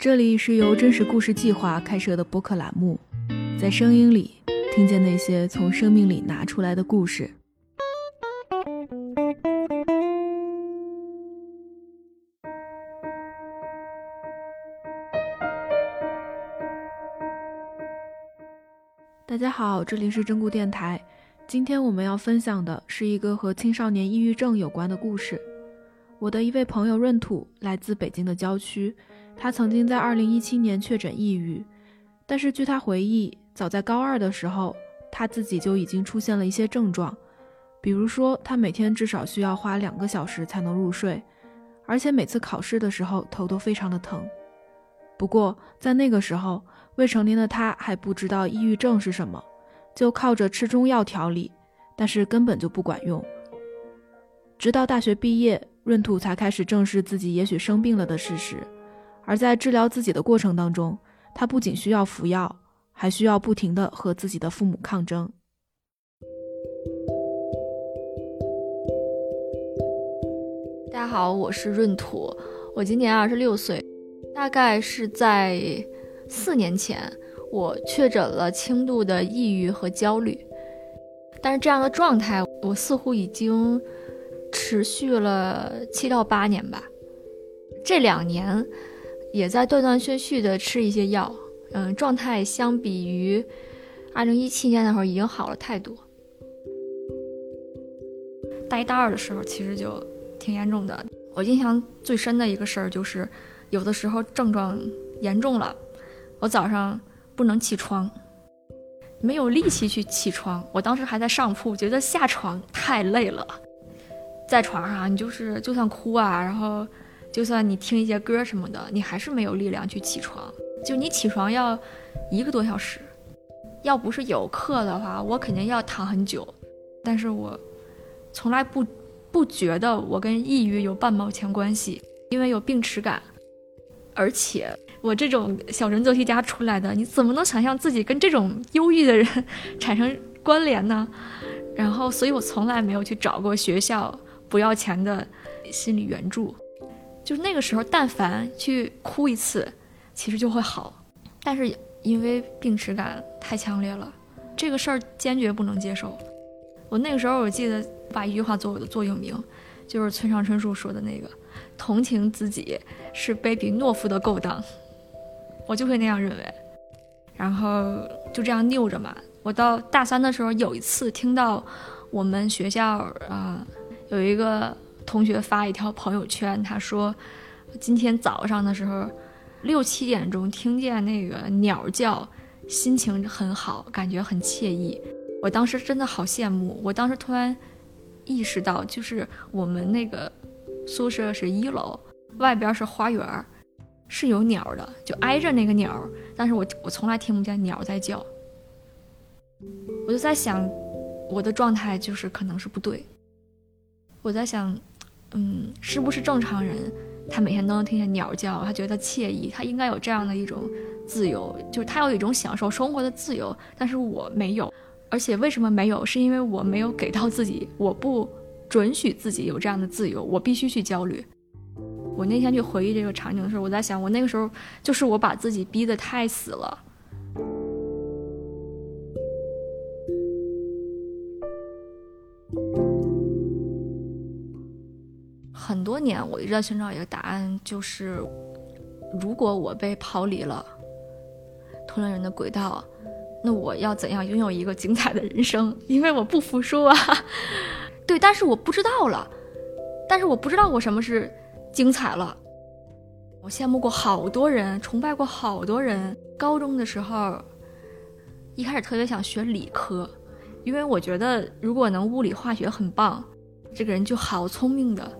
这里是由真实故事计划开设的播客栏目，在声音里听见那些从生命里拿出来的故事。大家好，这里是真故电台。今天我们要分享的是一个和青少年抑郁症有关的故事。我的一位朋友闰土来自北京的郊区。他曾经在2017年确诊抑郁，但是据他回忆，早在高二的时候，他自己就已经出现了一些症状，比如说他每天至少需要花两个小时才能入睡，而且每次考试的时候头都非常的疼。不过在那个时候，未成年的他还不知道抑郁症是什么，就靠着吃中药调理，但是根本就不管用。直到大学毕业，闰土才开始正视自己也许生病了的事实。而在治疗自己的过程当中，他不仅需要服药，还需要不停的和自己的父母抗争。大家好，我是闰土，我今年二十六岁，大概是在四年前，我确诊了轻度的抑郁和焦虑，但是这样的状态，我似乎已经持续了七到八年吧，这两年。也在断断续续的吃一些药，嗯，状态相比于二零一七年那会儿已经好了太多。大一、大二的时候其实就挺严重的，我印象最深的一个事儿就是，有的时候症状严重了，我早上不能起床，没有力气去起床。我当时还在上铺，觉得下床太累了，在床上你就是就算哭啊，然后。就算你听一些歌什么的，你还是没有力量去起床。就你起床要一个多小时，要不是有课的话，我肯定要躺很久。但是我从来不不觉得我跟抑郁有半毛钱关系，因为有病耻感。而且我这种小人作题家出来的，你怎么能想象自己跟这种忧郁的人 产生关联呢？然后，所以我从来没有去找过学校不要钱的心理援助。就是那个时候，但凡去哭一次，其实就会好。但是因为病耻感太强烈了，这个事儿坚决不能接受。我那个时候，我记得把一句话做我的座右铭，就是村上春树说的那个：“同情自己是卑鄙懦夫的勾当。”我就会那样认为。然后就这样拗着嘛。我到大三的时候，有一次听到我们学校啊有一个。同学发一条朋友圈，他说：“今天早上的时候，六七点钟听见那个鸟叫，心情很好，感觉很惬意。”我当时真的好羡慕。我当时突然意识到，就是我们那个宿舍是一楼，外边是花园，是有鸟的，就挨着那个鸟，但是我我从来听不见鸟在叫。我就在想，我的状态就是可能是不对。我在想。嗯，是不是正常人，他每天都能听见鸟叫，他觉得惬意，他应该有这样的一种自由，就是他有一种享受生活的自由，但是我没有，而且为什么没有？是因为我没有给到自己，我不准许自己有这样的自由，我必须去焦虑。我那天去回忆这个场景的时候，我在想，我那个时候就是我把自己逼得太死了。多年，我一直在寻找一个答案，就是如果我被抛离了同龄人的轨道，那我要怎样拥有一个精彩的人生？因为我不服输啊，对，但是我不知道了，但是我不知道我什么是精彩了。我羡慕过好多人，崇拜过好多人。高中的时候，一开始特别想学理科，因为我觉得如果能物理化学很棒，这个人就好聪明的。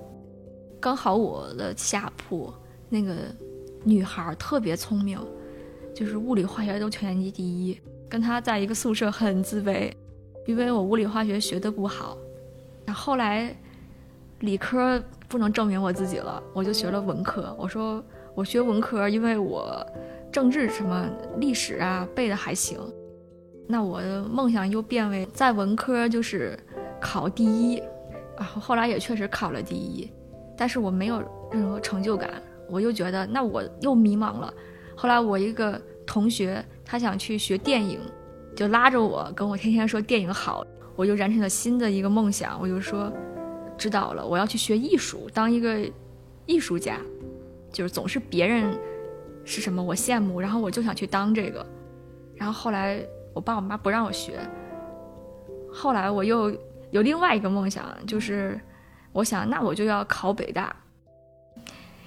刚好我的下铺那个女孩特别聪明，就是物理化学都全年级第一，跟她在一个宿舍很自卑，因为我物理化学学的不好。然后来理科不能证明我自己了，我就学了文科。我说我学文科，因为我政治什么历史啊背的还行。那我的梦想又变为在文科就是考第一，然后后来也确实考了第一。但是我没有任何成就感，我又觉得那我又迷茫了，后来我一个同学他想去学电影，就拉着我跟我天天说电影好，我就燃起了新的一个梦想，我就说知道了，我要去学艺术，当一个艺术家，就是总是别人是什么我羡慕，然后我就想去当这个。然后后来我爸我妈不让我学，后来我又有另外一个梦想，就是我想那我就要考北大。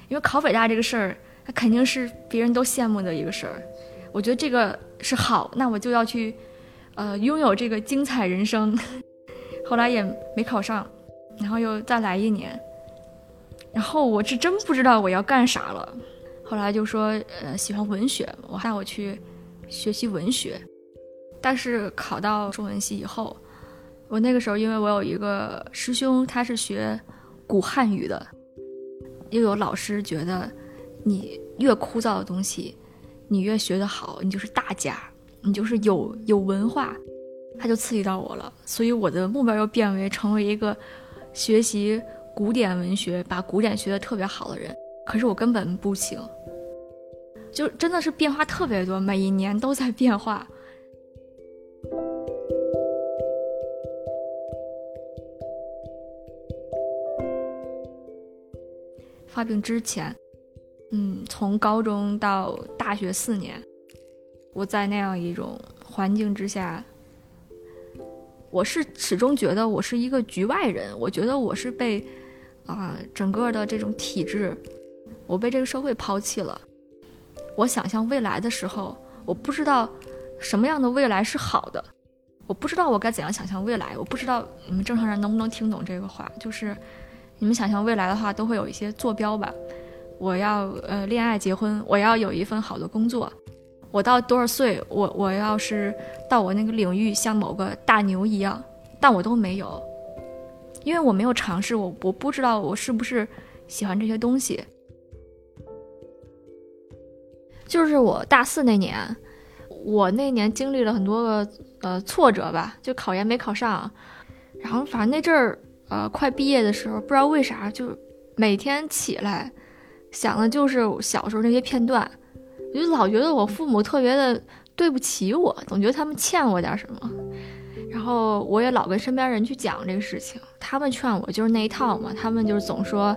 因为考北大这个事儿，它肯定是别人都羡慕的一个事儿。我觉得这个是好，那我就要去，呃，拥有这个精彩人生。后来也没考上，然后又再来一年，然后我是真不知道我要干啥了。后来就说，呃，喜欢文学，我带我去学习文学。但是考到中文系以后，我那个时候因为我有一个师兄，他是学古汉语的。又有老师觉得，你越枯燥的东西，你越学得好，你就是大家，你就是有有文化，他就刺激到我了。所以我的目标又变为成为一个学习古典文学、把古典学得特别好的人。可是我根本不行，就真的是变化特别多，每一年都在变化。发病之前，嗯，从高中到大学四年，我在那样一种环境之下，我是始终觉得我是一个局外人。我觉得我是被啊整个的这种体制，我被这个社会抛弃了。我想象未来的时候，我不知道什么样的未来是好的，我不知道我该怎样想象未来。我不知道你们正常人能不能听懂这个话，就是。你们想象未来的话，都会有一些坐标吧。我要呃恋爱结婚，我要有一份好的工作。我到多少岁，我我要是到我那个领域像某个大牛一样，但我都没有，因为我没有尝试，我我不知道我是不是喜欢这些东西。就是我大四那年，我那年经历了很多个呃挫折吧，就考研没考上，然后反正那阵儿。呃，快毕业的时候，不知道为啥，就每天起来想的就是小时候那些片段，我就老觉得我父母特别的对不起我，总觉得他们欠我点什么。然后我也老跟身边人去讲这个事情，他们劝我就是那一套嘛，他们就是总说，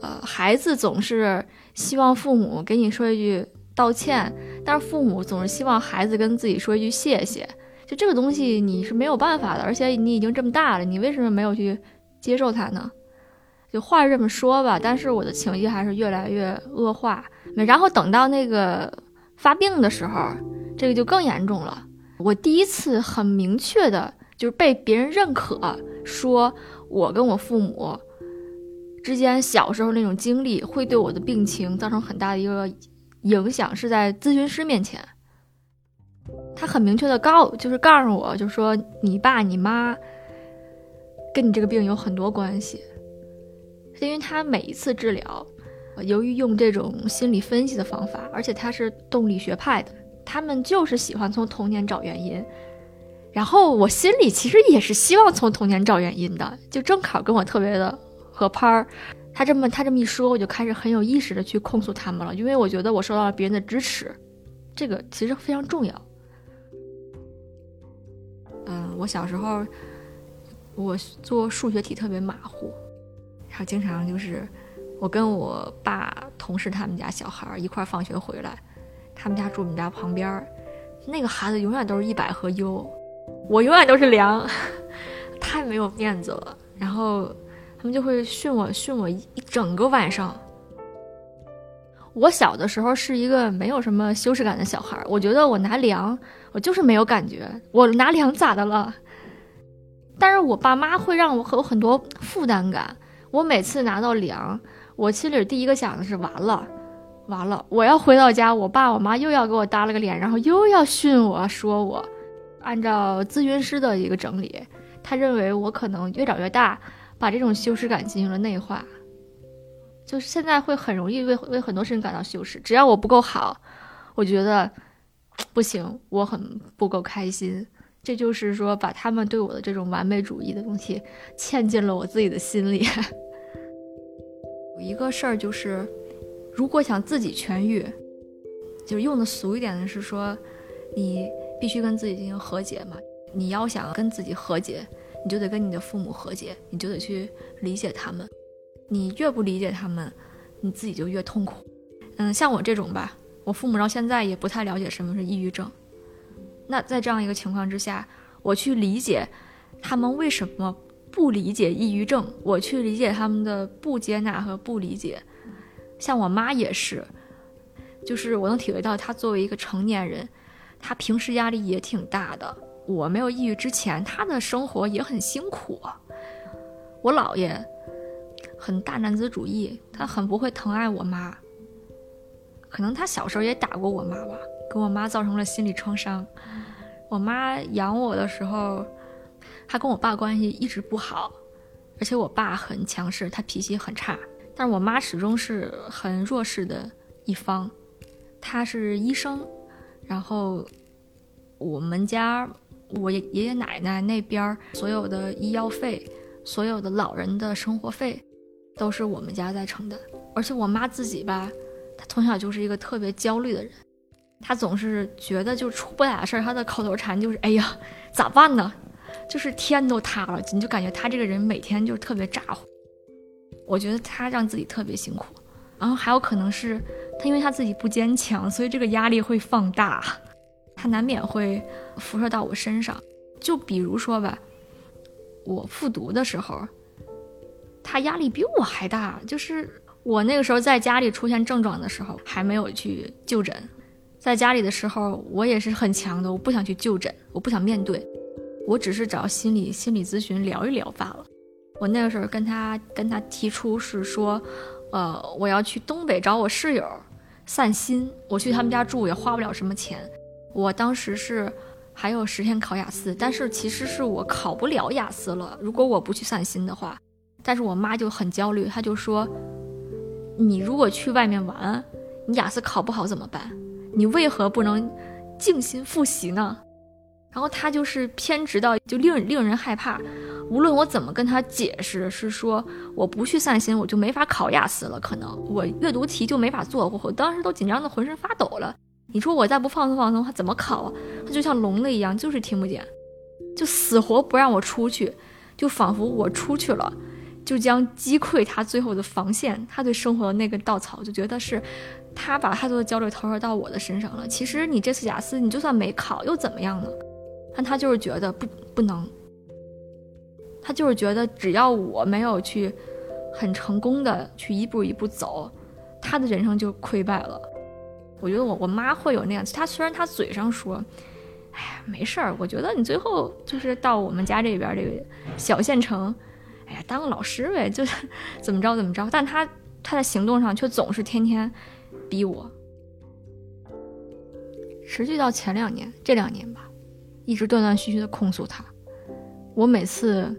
呃，孩子总是希望父母给你说一句道歉，但是父母总是希望孩子跟自己说一句谢谢。就这个东西你是没有办法的，而且你已经这么大了，你为什么没有去？接受他呢，就话是这么说吧，但是我的情绪还是越来越恶化。然后等到那个发病的时候，这个就更严重了。我第一次很明确的，就是被别人认可，说我跟我父母之间小时候那种经历会对我的病情造成很大的一个影响，是在咨询师面前，他很明确的告，就是告诉我，就说你爸你妈。跟你这个病有很多关系，是因为他每一次治疗，由于用这种心理分析的方法，而且他是动力学派的，他们就是喜欢从童年找原因。然后我心里其实也是希望从童年找原因的，就正好跟我特别的合拍儿。他这么他这么一说，我就开始很有意识的去控诉他们了，因为我觉得我受到了别人的支持，这个其实非常重要。嗯，我小时候。我做数学题特别马虎，然后经常就是我跟我爸同事他们家小孩一块放学回来，他们家住我们家旁边儿那个孩子永远都是一百和优，我永远都是良，太没有面子了。然后他们就会训我训我一整个晚上。我小的时候是一个没有什么羞耻感的小孩，我觉得我拿粮，我就是没有感觉，我拿粮咋的了？但是我爸妈会让我有很多负担感。我每次拿到粮，我心里第一个想的是完了，完了，我要回到家，我爸我妈又要给我搭了个脸，然后又要训我说我。按照咨询师的一个整理，他认为我可能越长越大，把这种羞耻感进行了内化，就是现在会很容易为为很多事情感到羞耻。只要我不够好，我觉得不行，我很不够开心。这就是说，把他们对我的这种完美主义的东西嵌进了我自己的心里。有一个事儿就是，如果想自己痊愈，就是用的俗一点的是说，你必须跟自己进行和解嘛。你要想跟自己和解，你就得跟你的父母和解，你就得去理解他们。你越不理解他们，你自己就越痛苦。嗯，像我这种吧，我父母到现在也不太了解什么是抑郁症。那在这样一个情况之下，我去理解他们为什么不理解抑郁症，我去理解他们的不接纳和不理解。像我妈也是，就是我能体会到她作为一个成年人，她平时压力也挺大的。我没有抑郁之前，她的生活也很辛苦。我姥爷很大男子主义，他很不会疼爱我妈。可能他小时候也打过我妈吧，给我妈造成了心理创伤。我妈养我的时候，她跟我爸关系一直不好，而且我爸很强势，他脾气很差。但是我妈始终是很弱势的一方，她是医生，然后我们家我爷爷奶奶那边所有的医药费、所有的老人的生活费，都是我们家在承担。而且我妈自己吧，她从小就是一个特别焦虑的人，他总是觉得就出不了事儿，他的口头禅就是“哎呀，咋办呢？就是天都塌了”，你就感觉他这个人每天就特别咋呼。我觉得他让自己特别辛苦，然后还有可能是他因为他自己不坚强，所以这个压力会放大，他难免会辐射到我身上。就比如说吧，我复读的时候，他压力比我还大。就是我那个时候在家里出现症状的时候，还没有去就诊，在家里的时候，我也是很强的，我不想去就诊，我不想面对，我只是找心理心理咨询聊一聊罢了。我那个时候跟他跟他提出是说，呃，我要去东北找我室友散心，我去他们家住也花不了什么钱。我当时是还有十天考雅思，但是其实是我考不了雅思了。如果我不去散心的话，但是我妈就很焦虑，她就说，你如果去外面玩，你雅思考不好怎么办？你为何不能静心复习呢？然后他就是偏执到就令令人害怕，无论我怎么跟他解释，是说我不去散心，我就没法考雅思了，可能我阅读题就没法做，我当时都紧张的浑身发抖了。你说我再不放松放松，他怎么考？他就像聋了一样，就是听不见，就死活不让我出去，就仿佛我出去了，就将击溃他最后的防线，他对生活的那根稻草，就觉得是他把太多的焦虑投射到我的身上了。其实你这次雅思，你就算没考又怎么样呢？但他就是觉得不不能，他就是觉得只要我没有去很成功的去一步一步走，他的人生就溃败了。我觉得我我妈会有那样，她虽然她嘴上说，哎呀没事儿，我觉得你最后就是到我们家这边这个小县城，当个老师呗，就是 怎么着怎么着，但他他在行动上却总是天天逼我，持续到前两年这两年吧。一直断断续续的控诉他，我每次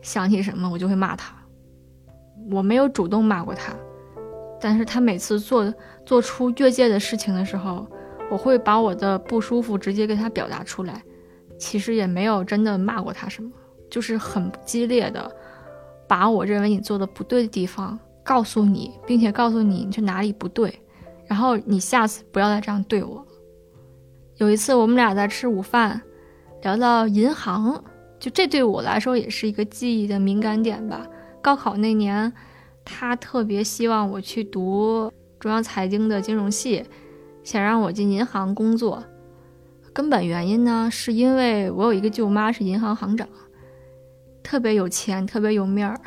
想起什么，我就会骂他。我没有主动骂过他，但是他每次做做出越界的事情的时候，我会把我的不舒服直接跟他表达出来。其实也没有真的骂过他什么，就是很激烈的把我认为你做的不对的地方告诉你，并且告诉你你是哪里不对，然后你下次不要再这样对我。有一次我们俩在吃午饭。聊到银行，就这对我来说也是一个记忆的敏感点吧。高考那年，他特别希望我去读中央财经的金融系，想让我进银行工作。根本原因呢，是因为我有一个舅妈是银行行长，特别有钱，特别有面儿。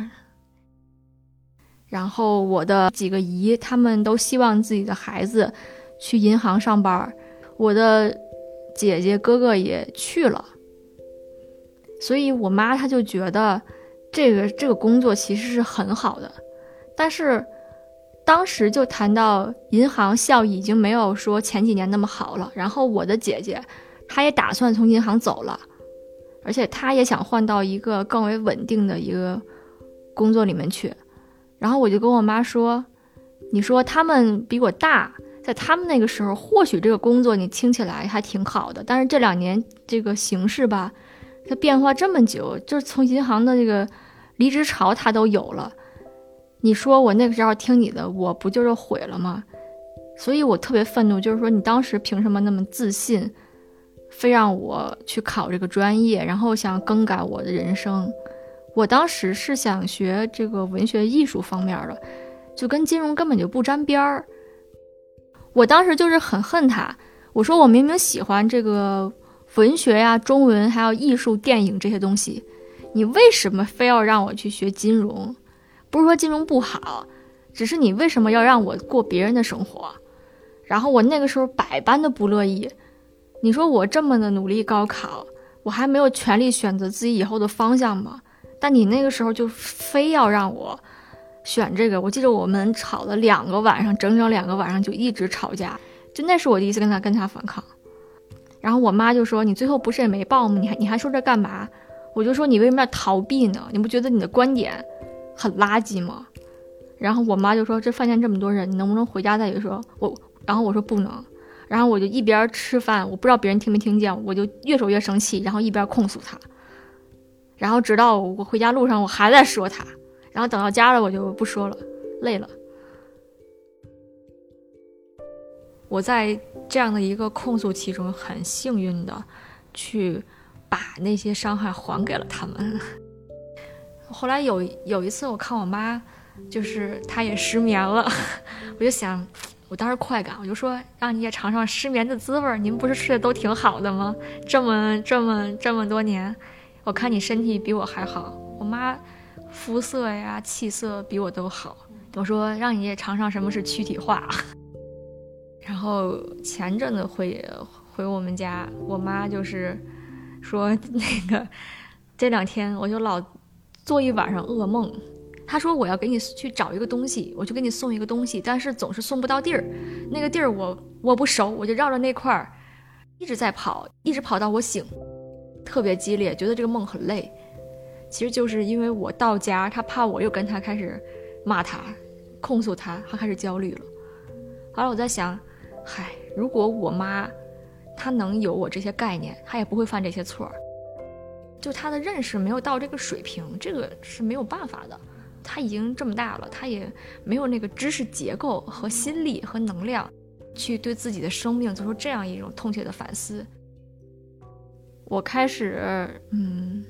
然后我的几个姨他们都希望自己的孩子去银行上班，我的。姐姐哥哥也去了，所以我妈她就觉得这个这个工作其实是很好的，但是当时就谈到银行效益已经没有说前几年那么好了。然后我的姐姐她也打算从银行走了，而且他也想换到一个更为稳定的一个工作里面去。然后我就跟我妈说：“你说他们比我大。”在他们那个时候，或许这个工作你听起来还挺好的，但是这两年这个形势吧，它变化这么久，就是从银行的这个离职潮它都有了。你说我那个时候听你的，我不就是毁了吗？所以我特别愤怒，就是说你当时凭什么那么自信，非让我去考这个专业，然后想更改我的人生。我当时是想学这个文学艺术方面的，就跟金融根本就不沾边儿。我当时就是很恨他，我说我明明喜欢这个文学呀、中文还有艺术、电影这些东西，你为什么非要让我去学金融？不是说金融不好，只是你为什么要让我过别人的生活？然后我那个时候百般的不乐意。你说我这么的努力高考，我还没有权利选择自己以后的方向吗？但你那个时候就非要让我选这个，我记得我们吵了两个晚上，整整两个晚上就一直吵架，就那是我第一次跟他跟他反抗。然后我妈就说：“你最后不是也没报吗？你还你还说这干嘛？”我就说：“你为什么要逃避呢？你不觉得你的观点很垃圾吗？”然后我妈就说：“这饭店这么多人，你能不能回家再说？”我然后我说不能，然后我就一边吃饭，我不知道别人听没听见，我就越说越生气，然后一边控诉他。然后直到我回家路上，我还在说他。然后等到家了，我就不说了，累了。我在这样的一个控诉其中，很幸运的去把那些伤害还给了他们。后来有有一次，我看我妈，就是她也失眠了，我就想，我当时快感，我就说让你也尝尝失眠的滋味儿。您不是睡得都挺好的吗？这么这么这么多年。我看你身体比我还好，我妈肤色呀、气色比我都好。我说让你也尝尝什么是躯体化。然后前阵子回回我们家，我妈就是说 那个这两天我就老做一晚上噩梦。他说我要给你去找一个东西，我就给你送一个东西，但是总是送不到地儿。那个地儿我我不熟，我就绕着那块儿一直在跑，一直跑到我醒。特别激烈，觉得这个梦很累，其实就是因为我到家，他怕我又跟他开始骂他、控诉他，他开始焦虑了。后来我在想，嗨，如果我妈她能有我这些概念，她也不会犯这些错儿。就她的认识没有到这个水平，这个是没有办法的。他已经这么大了，他也没有那个知识结构和心力和能量，去对自己的生命做出这样一种痛切的反思。我开始，嗯，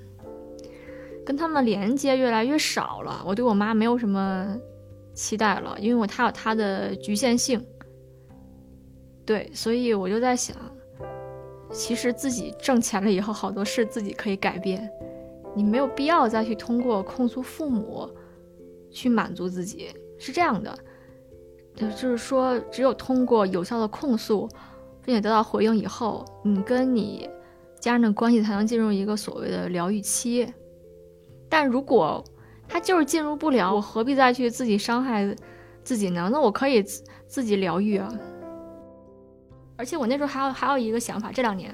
跟他们连接越来越少了。我对我妈没有什么期待了，因为我她有她的局限性。对，所以我就在想，其实自己挣钱了以后，好多事自己可以改变。你没有必要再去通过控诉父母去满足自己，是这样的，就是说，只有通过有效的控诉，并且得到回应以后，你跟你。家人的关系才能进入一个所谓的疗愈期，但如果他就是进入不了，我何必再去自己伤害自己呢？那我可以自自己疗愈啊。而且我那时候还有还有一个想法，这两年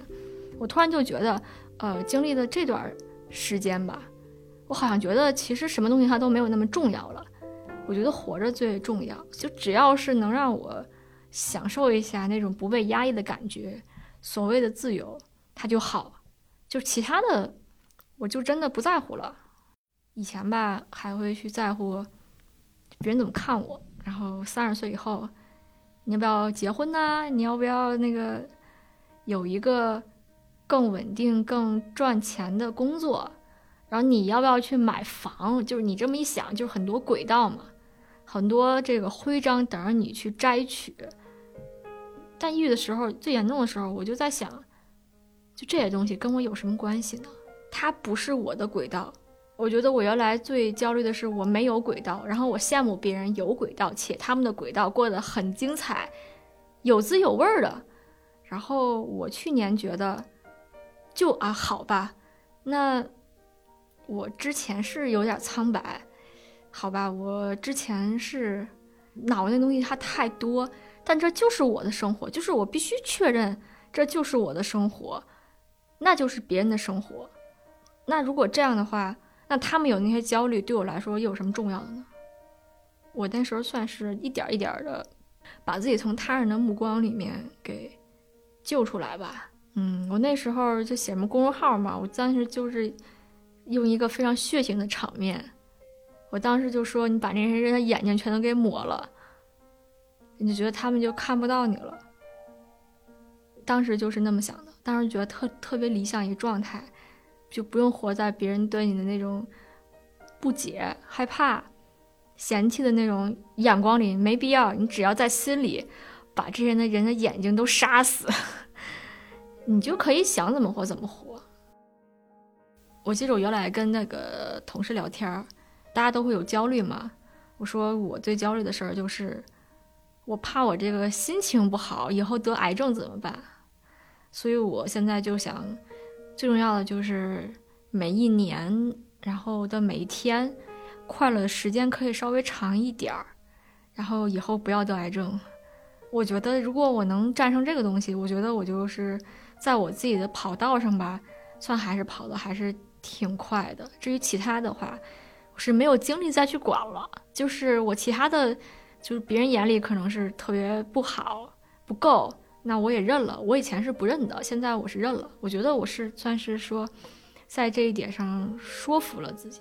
我突然就觉得，呃，经历了这段时间吧，我好像觉得其实什么东西它都没有那么重要了。我觉得活着最重要，就只要是能让我享受一下那种不被压抑的感觉，所谓的自由。它就好，就其他的，我就真的不在乎了。以前吧，还会去在乎别人怎么看我。然后三十岁以后，你要不要结婚呢？你要不要那个有一个更稳定、更赚钱的工作？然后你要不要去买房？就是你这么一想，就是很多轨道嘛，很多这个徽章等着你去摘取。但抑郁的时候，最严重的时候，我就在想。就这些东西跟我有什么关系呢？它不是我的轨道。我觉得我原来最焦虑的是我没有轨道，然后我羡慕别人有轨道，且他们的轨道过得很精彩，有滋有味的。然后我去年觉得，就啊好吧，那我之前是有点苍白，好吧，我之前是脑那东西它太多，但这就是我的生活，就是我必须确认这就是我的生活。那就是别人的生活，那如果这样的话，那他们有那些焦虑，对我来说又有什么重要的呢？我那时候算是一点一点的，把自己从他人的目光里面给救出来吧。嗯，我那时候就写什么公众号嘛，我当时就是用一个非常血腥的场面，我当时就说你把那些人的眼睛全都给抹了，你就觉得他们就看不到你了。当时就是那么想的，当时觉得特特别理想一个状态，就不用活在别人对你的那种不解、害怕、嫌弃的那种眼光里，没必要。你只要在心里把这些的人的眼睛都杀死，你就可以想怎么活怎么活。我记得我原来跟那个同事聊天儿，大家都会有焦虑嘛。我说我最焦虑的事儿就是，我怕我这个心情不好，以后得癌症怎么办？所以我现在就想，最重要的就是每一年，然后的每一天，快乐的时间可以稍微长一点儿，然后以后不要得癌症。我觉得如果我能战胜这个东西，我觉得我就是在我自己的跑道上吧，算还是跑的还是挺快的。至于其他的话，我是没有精力再去管了。就是我其他的，就是别人眼里可能是特别不好、不够。那我也认了，我以前是不认的，现在我是认了。我觉得我是算是说，在这一点上说服了自己。